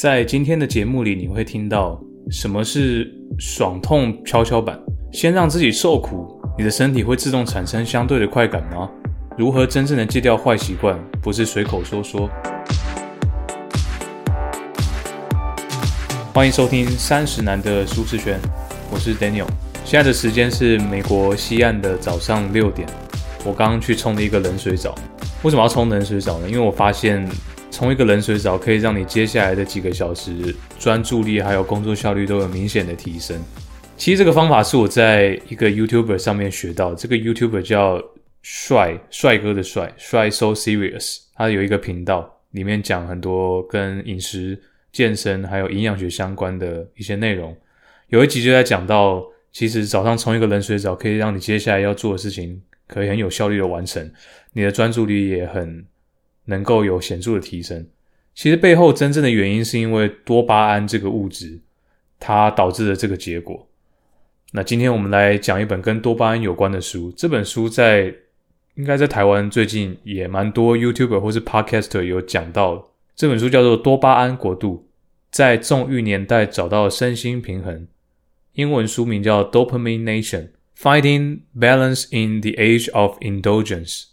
在今天的节目里，你会听到什么是爽痛跷跷板？先让自己受苦，你的身体会自动产生相对的快感吗？如何真正的戒掉坏习惯？不是随口说说。欢迎收听三十男的舒适圈，我是 Daniel。现在的时间是美国西岸的早上六点。我刚刚去冲了一个冷水澡。为什么要冲冷水澡呢？因为我发现。冲一个冷水澡可以让你接下来的几个小时专注力还有工作效率都有明显的提升。其实这个方法是我在一个 YouTuber 上面学到，这个 YouTuber 叫帅帅哥的帅帅 So Serious，他有一个频道，里面讲很多跟饮食、健身还有营养学相关的一些内容。有一集就在讲到，其实早上冲一个冷水澡可以让你接下来要做的事情可以很有效率的完成，你的专注力也很。能够有显著的提升，其实背后真正的原因是因为多巴胺这个物质，它导致的这个结果。那今天我们来讲一本跟多巴胺有关的书，这本书在应该在台湾最近也蛮多 YouTuber 或是 Podcaster 有讲到。这本书叫做《多巴胺国度：在纵欲年代找到身心平衡》，英文书名叫《Dopamine Nation: Finding Balance in the Age of Indulgence》。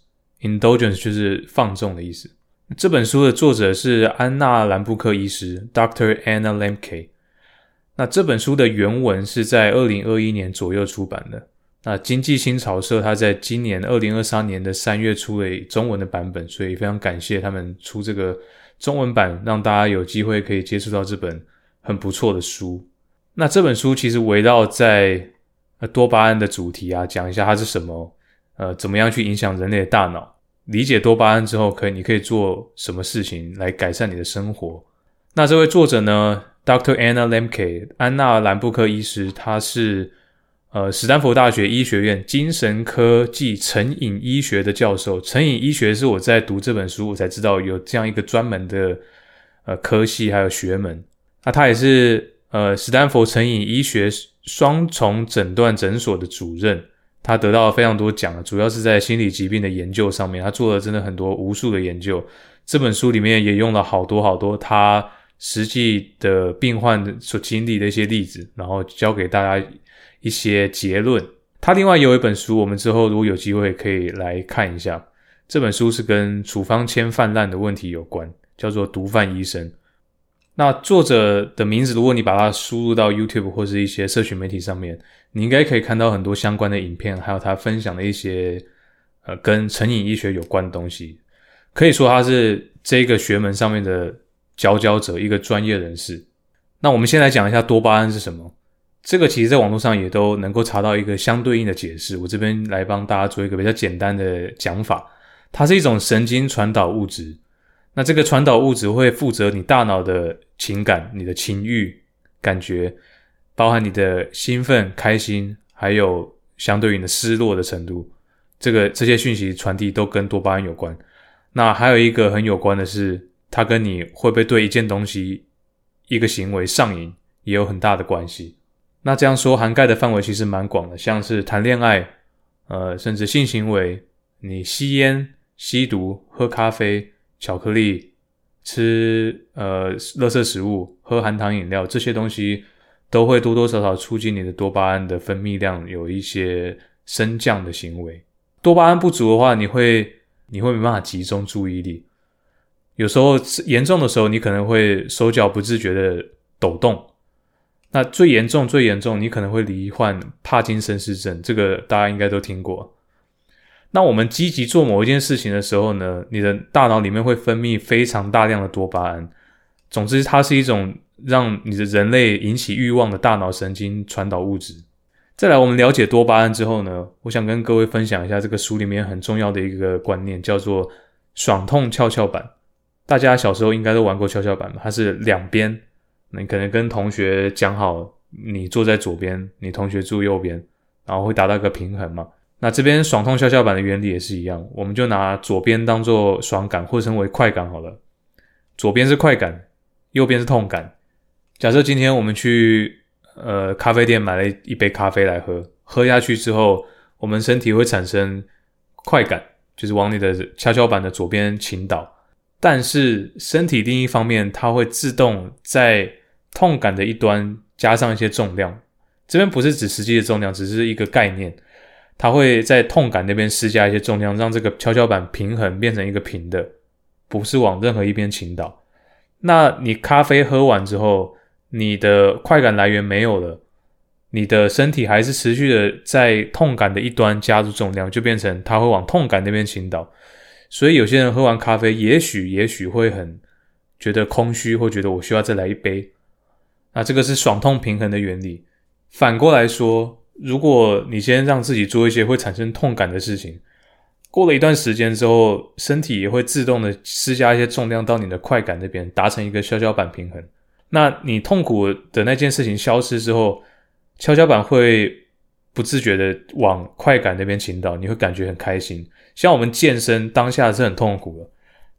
Indulgence 就是放纵的意思。这本书的作者是安娜·兰布克医师 （Dr. Anna Lamke）。那这本书的原文是在二零二一年左右出版的。那经济新潮社它在今年二零二三年的三月出了中文的版本，所以非常感谢他们出这个中文版，让大家有机会可以接触到这本很不错的书。那这本书其实围绕在多巴胺的主题啊，讲一下它是什么。呃，怎么样去影响人类的大脑？理解多巴胺之后，可以你可以做什么事情来改善你的生活？那这位作者呢，Dr. Anna Lemke，安娜·兰布克医师，他是呃史丹佛大学医学院精神科技成瘾医学的教授。成瘾医学是我在读这本书我才知道有这样一个专门的呃科系还有学门。那他也是呃史丹佛成瘾医学双重诊断诊所的主任。他得到了非常多奖，主要是在心理疾病的研究上面，他做了真的很多无数的研究。这本书里面也用了好多好多他实际的病患所经历的一些例子，然后教给大家一些结论。他另外有一本书，我们之后如果有机会可以来看一下。这本书是跟处方签泛滥的问题有关，叫做《毒贩医生》。那作者的名字，如果你把它输入到 YouTube 或是一些社群媒体上面，你应该可以看到很多相关的影片，还有他分享的一些呃跟成瘾医学有关的东西。可以说他是这个学门上面的佼佼者，一个专业人士。那我们先来讲一下多巴胺是什么。这个其实在网络上也都能够查到一个相对应的解释。我这边来帮大家做一个比较简单的讲法，它是一种神经传导物质。那这个传导物质会负责你大脑的情感、你的情欲感觉，包含你的兴奋、开心，还有相对应的失落的程度。这个这些讯息传递都跟多巴胺有关。那还有一个很有关的是，它跟你会不会对一件东西、一个行为上瘾也有很大的关系。那这样说涵盖的范围其实蛮广的，像是谈恋爱，呃，甚至性行为，你吸烟、吸毒、喝咖啡。巧克力、吃呃垃圾食物、喝含糖饮料这些东西，都会多多少少促进你的多巴胺的分泌量有一些升降的行为。多巴胺不足的话，你会你会没办法集中注意力，有时候严重的时候，你可能会手脚不自觉的抖动。那最严重、最严重，你可能会罹患帕金森氏症，这个大家应该都听过。那我们积极做某一件事情的时候呢，你的大脑里面会分泌非常大量的多巴胺。总之，它是一种让你的人类引起欲望的大脑神经传导物质。再来，我们了解多巴胺之后呢，我想跟各位分享一下这个书里面很重要的一个观念，叫做“爽痛跷跷板”。大家小时候应该都玩过跷跷板吧？它是两边，你可能跟同学讲好，你坐在左边，你同学坐右边，然后会达到一个平衡嘛。那这边爽痛跷跷板的原理也是一样，我们就拿左边当做爽感，或称为快感好了。左边是快感，右边是痛感。假设今天我们去呃咖啡店买了一杯咖啡来喝，喝下去之后，我们身体会产生快感，就是往你的跷跷板的左边倾倒。但是身体另一方面，它会自动在痛感的一端加上一些重量。这边不是指实际的重量，只是一个概念。它会在痛感那边施加一些重量，让这个跷跷板平衡变成一个平的，不是往任何一边倾倒。那你咖啡喝完之后，你的快感来源没有了，你的身体还是持续的在痛感的一端加入重量，就变成它会往痛感那边倾倒。所以有些人喝完咖啡，也许也许会很觉得空虚，或觉得我需要再来一杯。那这个是爽痛平衡的原理。反过来说，如果你先让自己做一些会产生痛感的事情，过了一段时间之后，身体也会自动的施加一些重量到你的快感那边，达成一个跷跷板平衡。那你痛苦的那件事情消失之后，跷跷板会不自觉的往快感那边倾倒，你会感觉很开心。像我们健身当下是很痛苦的，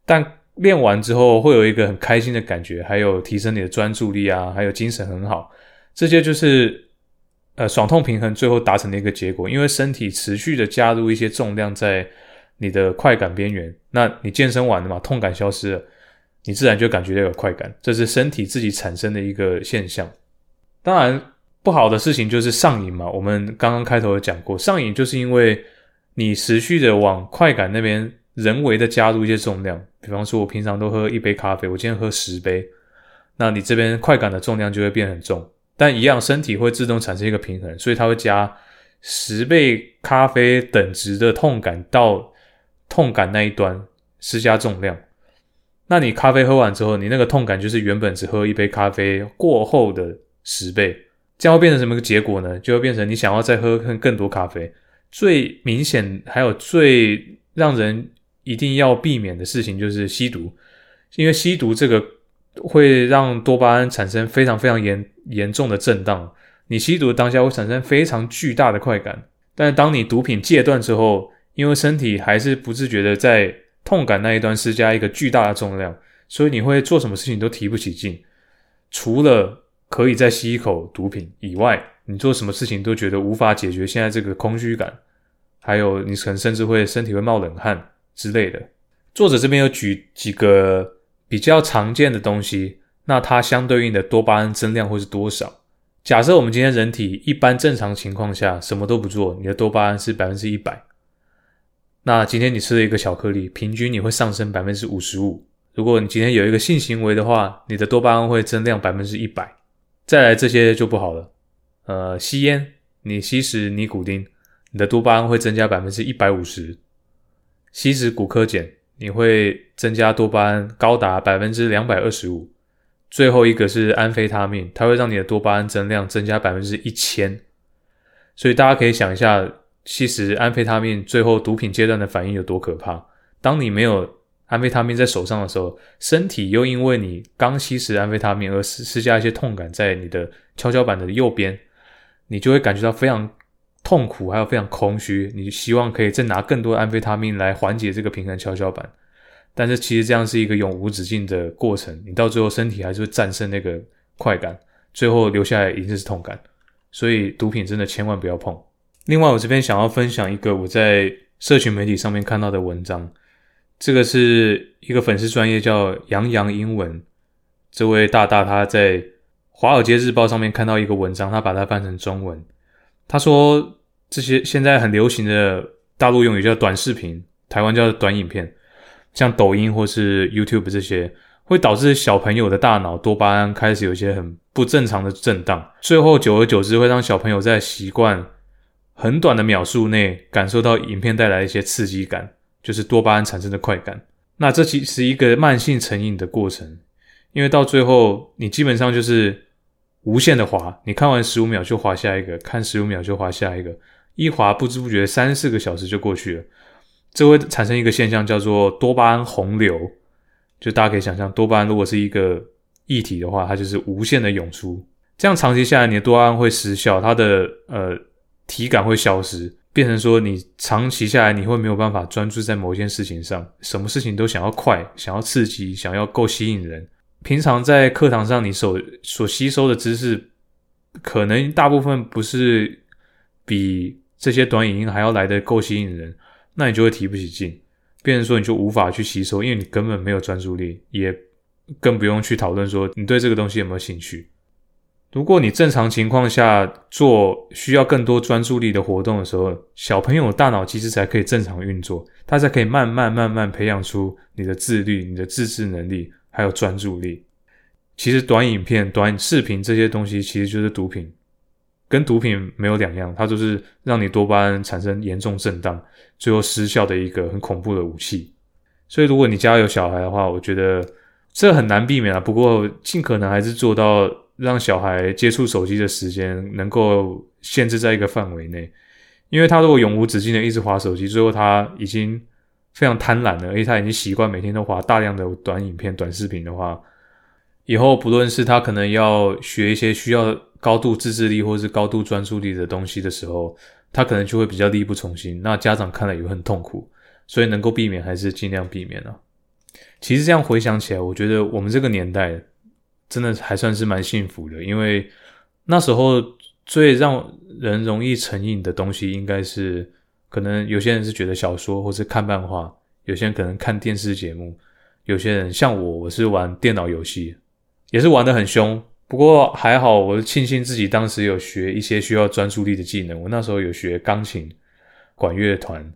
但练完之后会有一个很开心的感觉，还有提升你的专注力啊，还有精神很好，这些就是呃爽痛平衡最后达成的一个结果。因为身体持续的加入一些重量在你的快感边缘，那你健身完了嘛，痛感消失了，你自然就感觉到有快感，这是身体自己产生的一个现象。当然不好的事情就是上瘾嘛，我们刚刚开头有讲过，上瘾就是因为。你持续的往快感那边人为的加入一些重量，比方说，我平常都喝一杯咖啡，我今天喝十杯，那你这边快感的重量就会变很重，但一样身体会自动产生一个平衡，所以它会加十倍咖啡等值的痛感到痛感那一端施加重量。那你咖啡喝完之后，你那个痛感就是原本只喝一杯咖啡过后的十倍，这样会变成什么个结果呢？就会变成你想要再喝更更多咖啡。最明显还有最让人一定要避免的事情就是吸毒，因为吸毒这个会让多巴胺产生非常非常严严重的震荡。你吸毒当下会产生非常巨大的快感，但是当你毒品戒断之后，因为身体还是不自觉的在痛感那一端施加一个巨大的重量，所以你会做什么事情都提不起劲，除了可以再吸一口毒品以外。你做什么事情都觉得无法解决现在这个空虚感，还有你可能甚至会身体会冒冷汗之类的。作者这边有举几个比较常见的东西，那它相对应的多巴胺增量会是多少？假设我们今天人体一般正常情况下什么都不做，你的多巴胺是百分之一百。那今天你吃了一个巧克力，平均你会上升百分之五十五。如果你今天有一个性行为的话，你的多巴胺会增量百分之一百。再来这些就不好了。呃，吸烟，你吸食尼古丁，你的多巴胺会增加百分之一百五十；吸食骨科碱，你会增加多巴胺高达百分之两百二十五。最后一个是安非他命，它会让你的多巴胺增量增加百分之一千。所以大家可以想一下，吸食安非他命最后毒品阶段的反应有多可怕。当你没有安非他命在手上的时候，身体又因为你刚吸食安非他命而施施加一些痛感在你的跷跷板的右边。你就会感觉到非常痛苦，还有非常空虚。你希望可以再拿更多的安非他命来缓解这个平衡跷跷板，但是其实这样是一个永无止境的过程。你到最后身体还是会战胜那个快感，最后留下来一定是痛感。所以毒品真的千万不要碰。另外，我这边想要分享一个我在社群媒体上面看到的文章，这个是一个粉丝专业叫杨洋英文，这位大大他在。《华尔街日报》上面看到一个文章，他把它翻成中文。他说，这些现在很流行的大陆用语叫短视频，台湾叫短影片，像抖音或是 YouTube 这些，会导致小朋友的大脑多巴胺开始有一些很不正常的震荡，最后久而久之会让小朋友在习惯很短的秒数内感受到影片带来一些刺激感，就是多巴胺产生的快感。那这其实一个慢性成瘾的过程，因为到最后你基本上就是。无限的滑，你看完十五秒就滑下一个，看十五秒就滑下一个，一滑不知不觉三四个小时就过去了。这会产生一个现象叫做多巴胺洪流，就大家可以想象，多巴胺如果是一个液体的话，它就是无限的涌出。这样长期下来，你的多巴胺会失效，它的呃体感会消失，变成说你长期下来你会没有办法专注在某一件事情上，什么事情都想要快，想要刺激，想要够吸引人。平常在课堂上，你所所吸收的知识，可能大部分不是比这些短影音还要来的够吸引人，那你就会提不起劲。变成说你就无法去吸收，因为你根本没有专注力，也更不用去讨论说你对这个东西有没有兴趣。如果你正常情况下做需要更多专注力的活动的时候，小朋友大脑其实才可以正常运作，他才可以慢慢慢慢培养出你的自律、你的自制能力，还有专注力。其实短影片、短视频这些东西其实就是毒品，跟毒品没有两样，它就是让你多巴胺产生严重震荡，最后失效的一个很恐怖的武器。所以，如果你家有小孩的话，我觉得这很难避免啊。不过，尽可能还是做到。让小孩接触手机的时间能够限制在一个范围内，因为他如果永无止境的一直滑手机，最后他已经非常贪婪的，而且他已经习惯每天都划大量的短影片、短视频的话，以后不论是他可能要学一些需要高度自制力或是高度专注力的东西的时候，他可能就会比较力不从心。那家长看了也会很痛苦，所以能够避免还是尽量避免啊。其实这样回想起来，我觉得我们这个年代。真的还算是蛮幸福的，因为那时候最让人容易成瘾的东西，应该是可能有些人是觉得小说或是看漫画，有些人可能看电视节目，有些人像我，我是玩电脑游戏，也是玩的很凶。不过还好，我庆幸自己当时有学一些需要专注力的技能。我那时候有学钢琴、管乐团。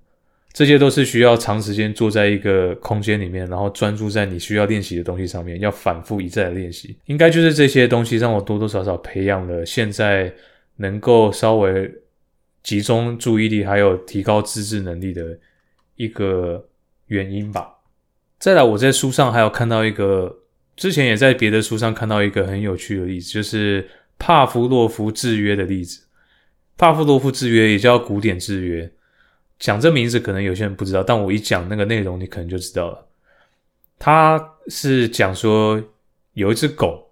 这些都是需要长时间坐在一个空间里面，然后专注在你需要练习的东西上面，要反复一再的练习。应该就是这些东西让我多多少少培养了现在能够稍微集中注意力，还有提高自制能力的一个原因吧。再来，我在书上还有看到一个，之前也在别的书上看到一个很有趣的例子，就是帕夫洛夫制约的例子。帕夫洛夫制约也叫古典制约。讲这名字可能有些人不知道，但我一讲那个内容，你可能就知道了。他是讲说有一只狗，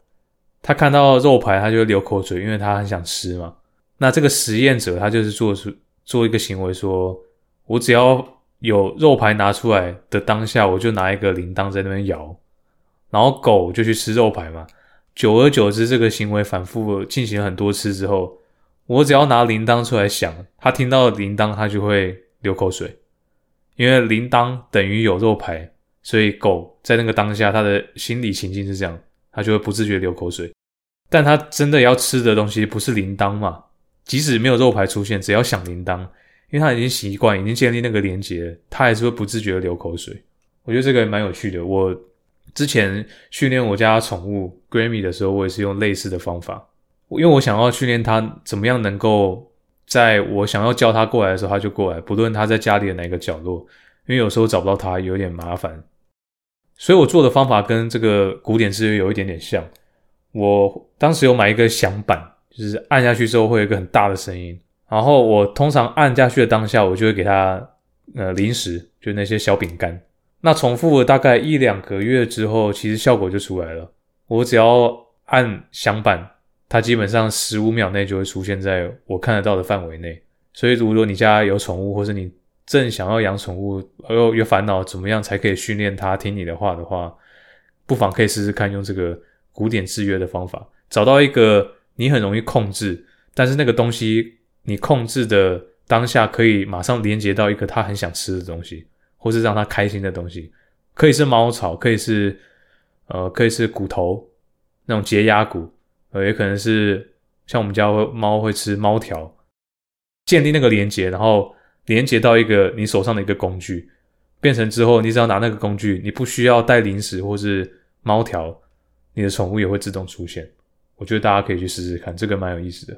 它看到肉排，它就流口水，因为它很想吃嘛。那这个实验者他就是做出做一个行为，说我只要有肉排拿出来的当下，我就拿一个铃铛在那边摇，然后狗就去吃肉排嘛。久而久之，这个行为反复进行很多次之后，我只要拿铃铛出来响，它听到铃铛，它就会。流口水，因为铃铛等于有肉排，所以狗在那个当下，它的心理情境是这样，它就会不自觉流口水。但它真的要吃的东西不是铃铛嘛？即使没有肉排出现，只要响铃铛，因为它已经习惯，已经建立那个连接，它还是会不自觉的流口水。我觉得这个也蛮有趣的。我之前训练我家宠物 Grammy 的时候，我也是用类似的方法，因为我想要训练它怎么样能够。在我想要叫它过来的时候，它就过来，不论它在家里的哪个角落，因为有时候找不到它有点麻烦，所以我做的方法跟这个古典制约有一点点像。我当时有买一个响板，就是按下去之后会有一个很大的声音，然后我通常按下去的当下，我就会给他呃零食，就那些小饼干。那重复了大概一两个月之后，其实效果就出来了。我只要按响板。它基本上十五秒内就会出现在我看得到的范围内，所以如果你家有宠物，或是你正想要养宠物，而又有烦恼怎么样才可以训练它听你的话的话，不妨可以试试看用这个古典制约的方法，找到一个你很容易控制，但是那个东西你控制的当下可以马上连接到一个它很想吃的东西，或是让它开心的东西，可以是猫草，可以是呃，可以是骨头那种节压骨。呃，也可能是像我们家猫会吃猫条，建立那个连接，然后连接到一个你手上的一个工具，变成之后，你只要拿那个工具，你不需要带零食或是猫条，你的宠物也会自动出现。我觉得大家可以去试试看，这个蛮有意思的。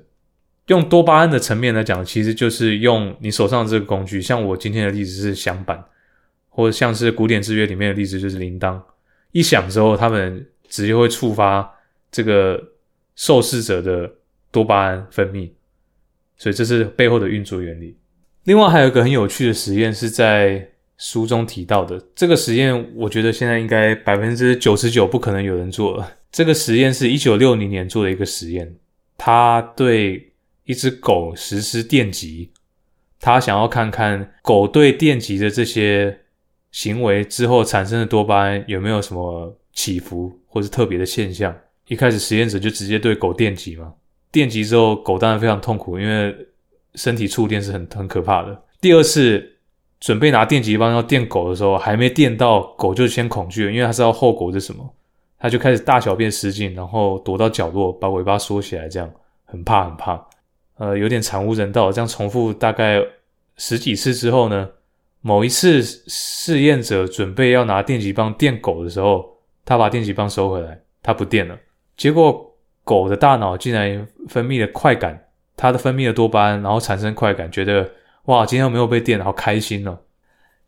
用多巴胺的层面来讲，其实就是用你手上这个工具，像我今天的例子是响板，或者像是古典制约里面的例子就是铃铛，一响之后，他们直接会触发这个。受试者的多巴胺分泌，所以这是背后的运作原理。另外还有一个很有趣的实验是在书中提到的。这个实验我觉得现在应该百分之九十九不可能有人做了。这个实验是一九六零年做的一个实验，他对一只狗实施电击，他想要看看狗对电击的这些行为之后产生的多巴胺有没有什么起伏或是特别的现象。一开始实验者就直接对狗电击嘛，电击之后狗当然非常痛苦，因为身体触电是很很可怕的。第二次准备拿电击棒要电狗的时候，还没电到，狗就先恐惧了，因为它知道后果是什么，它就开始大小便失禁，然后躲到角落，把尾巴缩起来，这样很怕很怕，呃，有点惨无人道。这样重复大概十几次之后呢，某一次试验者准备要拿电击棒电狗的时候，他把电击棒收回来，他不电了，结果狗的大脑竟然分泌了快感，它的分泌了多巴胺，然后产生快感，觉得。哇，今天没有被电，好开心哦！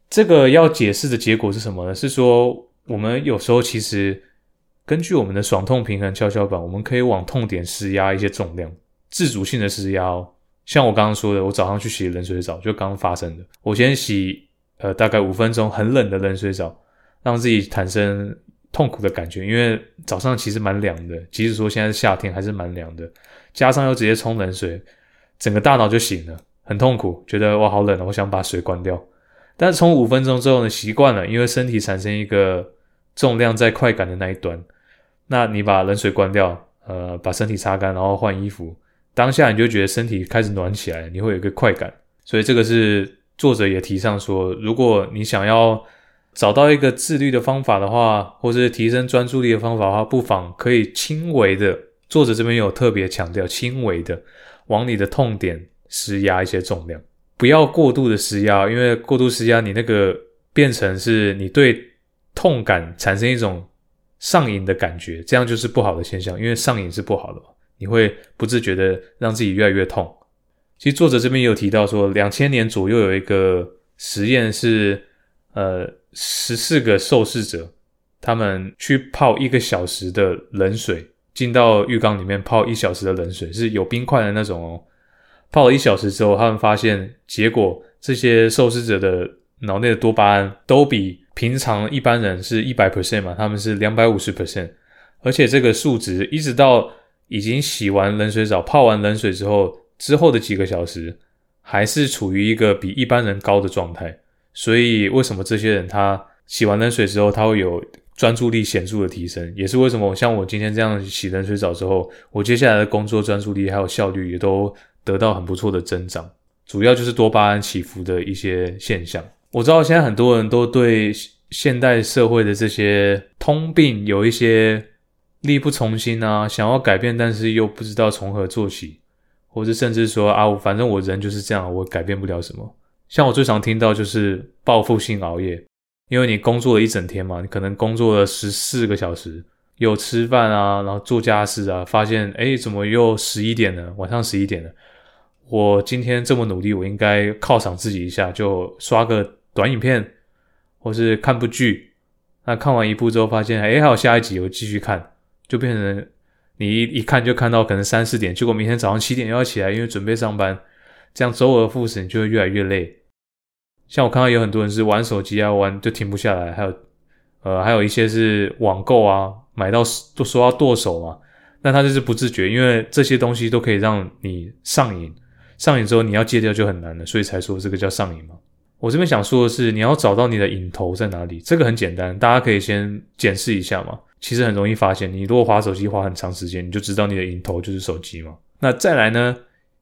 这个要解释的结果是什么呢？是说我们有时候其实根据我们的爽痛平衡跷跷板，我们可以往痛点施压一些重量，自主性的施压哦。像我刚刚说的，我早上去洗冷水澡，就刚刚发生的。我先洗呃大概五分钟很冷的冷水澡，让自己产生痛苦的感觉，因为早上其实蛮凉的，即使说现在是夏天还是蛮凉的，加上又直接冲冷水，整个大脑就醒了。很痛苦，觉得哇好冷啊！我想把水关掉，但是冲五分钟之后呢，习惯了，因为身体产生一个重量在快感的那一端。那你把冷水关掉，呃，把身体擦干，然后换衣服，当下你就觉得身体开始暖起来，你会有一个快感。所以这个是作者也提倡说，如果你想要找到一个自律的方法的话，或是提升专注力的方法的话，不妨可以轻微的，作者这边有特别强调，轻微的往你的痛点。施压一些重量，不要过度的施压，因为过度施压，你那个变成是你对痛感产生一种上瘾的感觉，这样就是不好的现象，因为上瘾是不好的，你会不自觉的让自己越来越痛。其实作者这边也有提到说，两千年左右有一个实验是，呃，十四个受试者，他们去泡一个小时的冷水，进到浴缸里面泡一小时的冷水，是有冰块的那种哦。泡了一小时之后，他们发现结果，这些受试者的脑内的多巴胺都比平常一般人是一百 percent 嘛，他们是两百五十 percent，而且这个数值一直到已经洗完冷水澡、泡完冷水之后，之后的几个小时，还是处于一个比一般人高的状态。所以，为什么这些人他洗完冷水之后，他会有专注力显著的提升？也是为什么像我今天这样洗冷水澡之后，我接下来的工作专注力还有效率也都。得到很不错的增长，主要就是多巴胺起伏的一些现象。我知道现在很多人都对现代社会的这些通病有一些力不从心啊，想要改变，但是又不知道从何做起，或者甚至说啊，反正我人就是这样，我改变不了什么。像我最常听到就是报复性熬夜，因为你工作了一整天嘛，你可能工作了十四个小时。有吃饭啊，然后做家事啊，发现哎，怎么又十一点了？晚上十一点了。我今天这么努力，我应该犒赏自己一下，就刷个短影片，或是看部剧。那看完一部之后，发现哎，还有下一集，我继续看，就变成你一一看就看到可能三四点，结果明天早上七点又要起来，因为准备上班，这样周而复始，你就会越来越累。像我看到有很多人是玩手机啊，玩就停不下来，还有呃，还有一些是网购啊。买到都说要剁手嘛，那他就是不自觉，因为这些东西都可以让你上瘾，上瘾之后你要戒掉就很难了，所以才说这个叫上瘾嘛。我这边想说的是，你要找到你的瘾头在哪里，这个很简单，大家可以先检视一下嘛。其实很容易发现，你如果滑手机滑很长时间，你就知道你的瘾头就是手机嘛。那再来呢，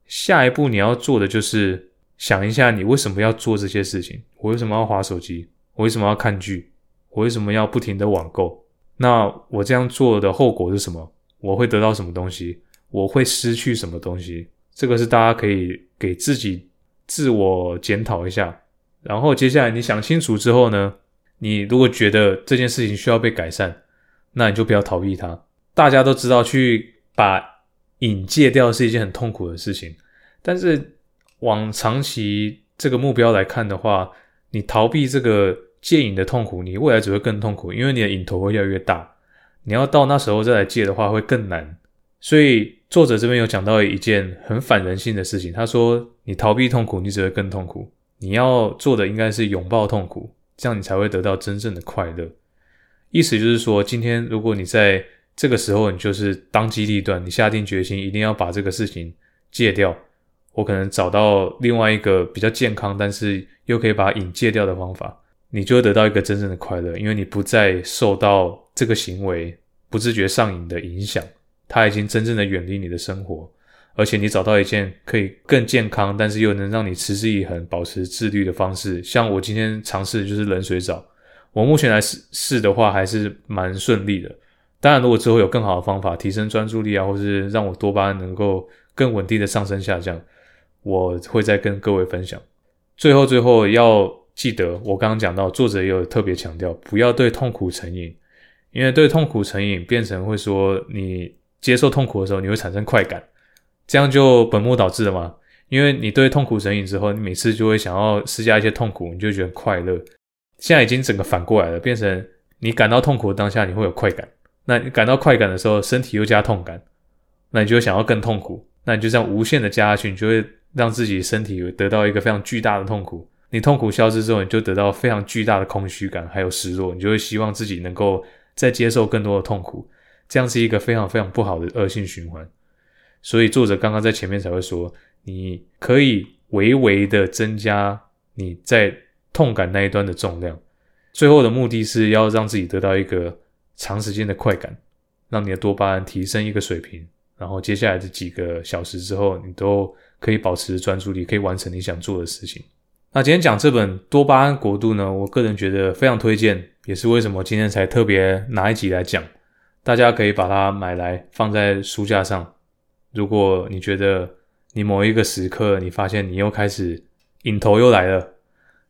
下一步你要做的就是想一下，你为什么要做这些事情？我为什么要滑手机？我为什么要看剧？我为什么要不停的网购？那我这样做的后果是什么？我会得到什么东西？我会失去什么东西？这个是大家可以给自己自我检讨一下。然后接下来你想清楚之后呢，你如果觉得这件事情需要被改善，那你就不要逃避它。大家都知道，去把瘾戒掉是一件很痛苦的事情，但是往长期这个目标来看的话，你逃避这个。戒瘾的痛苦，你未来只会更痛苦，因为你的瘾头会越来越大。你要到那时候再来戒的话，会更难。所以作者这边有讲到一件很反人性的事情，他说：你逃避痛苦，你只会更痛苦。你要做的应该是拥抱痛苦，这样你才会得到真正的快乐。意思就是说，今天如果你在这个时候，你就是当机立断，你下定决心一定要把这个事情戒掉，我可能找到另外一个比较健康，但是又可以把瘾戒掉的方法。你就会得到一个真正的快乐，因为你不再受到这个行为不自觉上瘾的影响，它已经真正的远离你的生活，而且你找到一件可以更健康，但是又能让你持之以恒、保持自律的方式，像我今天尝试的就是冷水澡。我目前来试试的话，还是蛮顺利的。当然，如果之后有更好的方法提升专注力啊，或是让我多巴胺能够更稳定的上升下降，我会再跟各位分享。最后，最后要记得，我刚刚讲到，作者也有特别强调，不要对痛苦成瘾，因为对痛苦成瘾变成会说，你接受痛苦的时候，你会产生快感。这样就本末倒置了嘛？因为你对痛苦成瘾之后，你每次就会想要施加一些痛苦，你就觉得快乐。现在已经整个反过来了，变成你感到痛苦的当下，你会有快感。那你感到快感的时候，身体又加痛感，那你就会想要更痛苦。那你就这样无限的加下去，你就会让自己身体得到一个非常巨大的痛苦。你痛苦消失之后，你就得到非常巨大的空虚感，还有失落。你就会希望自己能够再接受更多的痛苦，这样是一个非常非常不好的恶性循环。所以作者刚刚在前面才会说，你可以微微的增加你在痛感那一端的重量，最后的目的是要让自己得到一个长时间的快感，让你的多巴胺提升一个水平，然后接下来的几个小时之后，你都可以保持专注力，可以完成你想做的事情。那今天讲这本《多巴胺国度》呢，我个人觉得非常推荐，也是为什么今天才特别拿一集来讲，大家可以把它买来放在书架上。如果你觉得你某一个时刻，你发现你又开始瘾头又来了，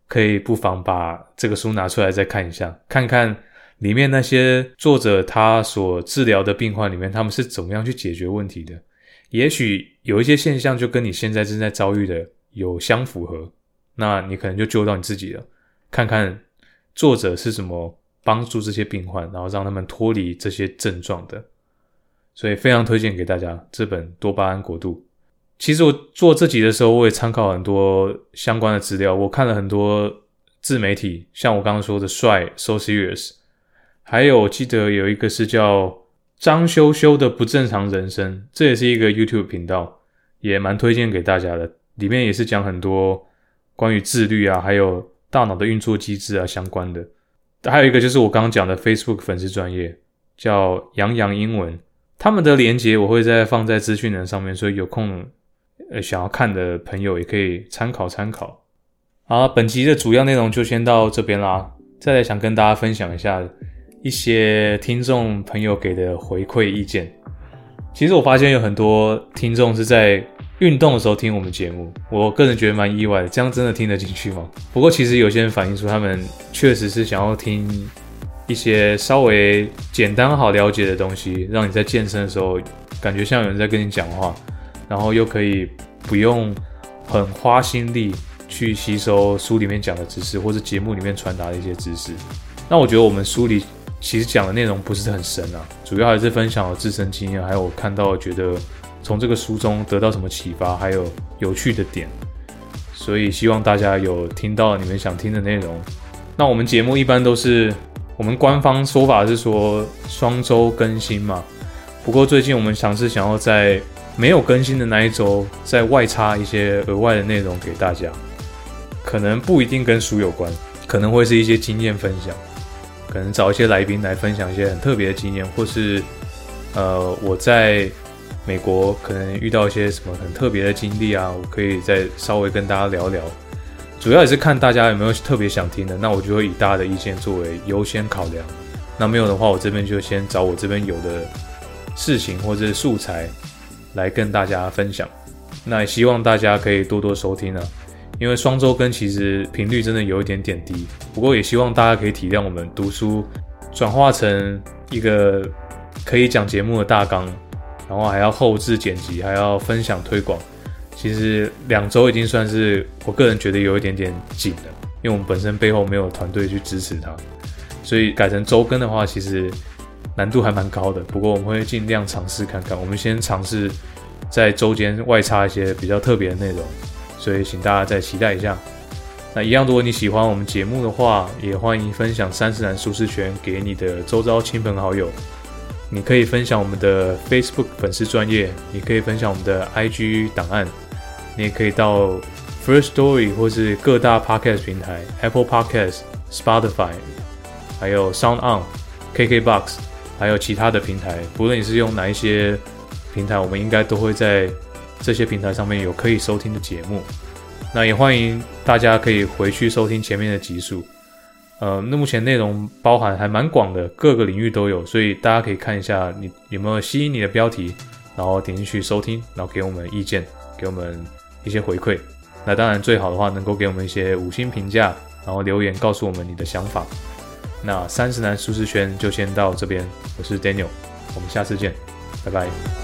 可以不妨把这个书拿出来再看一下，看看里面那些作者他所治疗的病患里面，他们是怎么样去解决问题的。也许有一些现象就跟你现在正在遭遇的有相符合，那你可能就救到你自己了。看看作者是怎么帮助这些病患，然后让他们脱离这些症状的。所以非常推荐给大家这本《多巴胺国度》。其实我做这集的时候，我也参考很多相关的资料。我看了很多自媒体，像我刚刚说的“帅 So Serious”，还有我记得有一个是叫张修修的不正常人生，这也是一个 YouTube 频道，也蛮推荐给大家的。里面也是讲很多关于自律啊，还有大脑的运作机制啊相关的。还有一个就是我刚刚讲的 Facebook 粉丝专业，叫杨洋英文。他们的连接我会再放在资讯栏上面，所以有空呃想要看的朋友也可以参考参考。好，本集的主要内容就先到这边啦。再来想跟大家分享一下一些听众朋友给的回馈意见。其实我发现有很多听众是在运动的时候听我们节目，我个人觉得蛮意外的，这样真的听得进去吗？不过其实有些人反映出他们确实是想要听。一些稍微简单好了解的东西，让你在健身的时候感觉像有人在跟你讲话，然后又可以不用很花心力去吸收书里面讲的知识，或者节目里面传达的一些知识。那我觉得我们书里其实讲的内容不是很深啊，主要还是分享了自身经验，还有我看到觉得从这个书中得到什么启发，还有有趣的点。所以希望大家有听到你们想听的内容。那我们节目一般都是。我们官方说法是说双周更新嘛，不过最近我们尝试想要在没有更新的那一周再外插一些额外的内容给大家，可能不一定跟书有关，可能会是一些经验分享，可能找一些来宾来分享一些很特别的经验，或是呃我在美国可能遇到一些什么很特别的经历啊，我可以再稍微跟大家聊聊。主要也是看大家有没有特别想听的，那我就会以大家的意见作为优先考量。那没有的话，我这边就先找我这边有的事情或者是素材来跟大家分享。那也希望大家可以多多收听啊，因为双周更其实频率真的有一点点低。不过也希望大家可以体谅我们读书转化成一个可以讲节目的大纲，然后还要后置剪辑，还要分享推广。其实两周已经算是我个人觉得有一点点紧了，因为我们本身背后没有团队去支持它，所以改成周更的话，其实难度还蛮高的。不过我们会尽量尝试看看，我们先尝试在周间外插一些比较特别的内容，所以请大家再期待一下。那一样，如果你喜欢我们节目的话，也欢迎分享三十男舒适圈给你的周遭亲朋好友。你可以分享我们的 Facebook 粉丝专业，你可以分享我们的 IG 档案。你也可以到 First Story 或是各大 Podcast 平台，Apple Podcast、Spotify，还有 Sound On、KKBox，还有其他的平台。不论你是用哪一些平台，我们应该都会在这些平台上面有可以收听的节目。那也欢迎大家可以回去收听前面的集数。呃，那目前内容包含还蛮广的，各个领域都有，所以大家可以看一下你有没有吸引你的标题，然后点进去收听，然后给我们意见，给我们一些回馈。那当然最好的话能够给我们一些五星评价，然后留言告诉我们你的想法。那三十男舒适圈就先到这边，我是 Daniel，我们下次见，拜拜。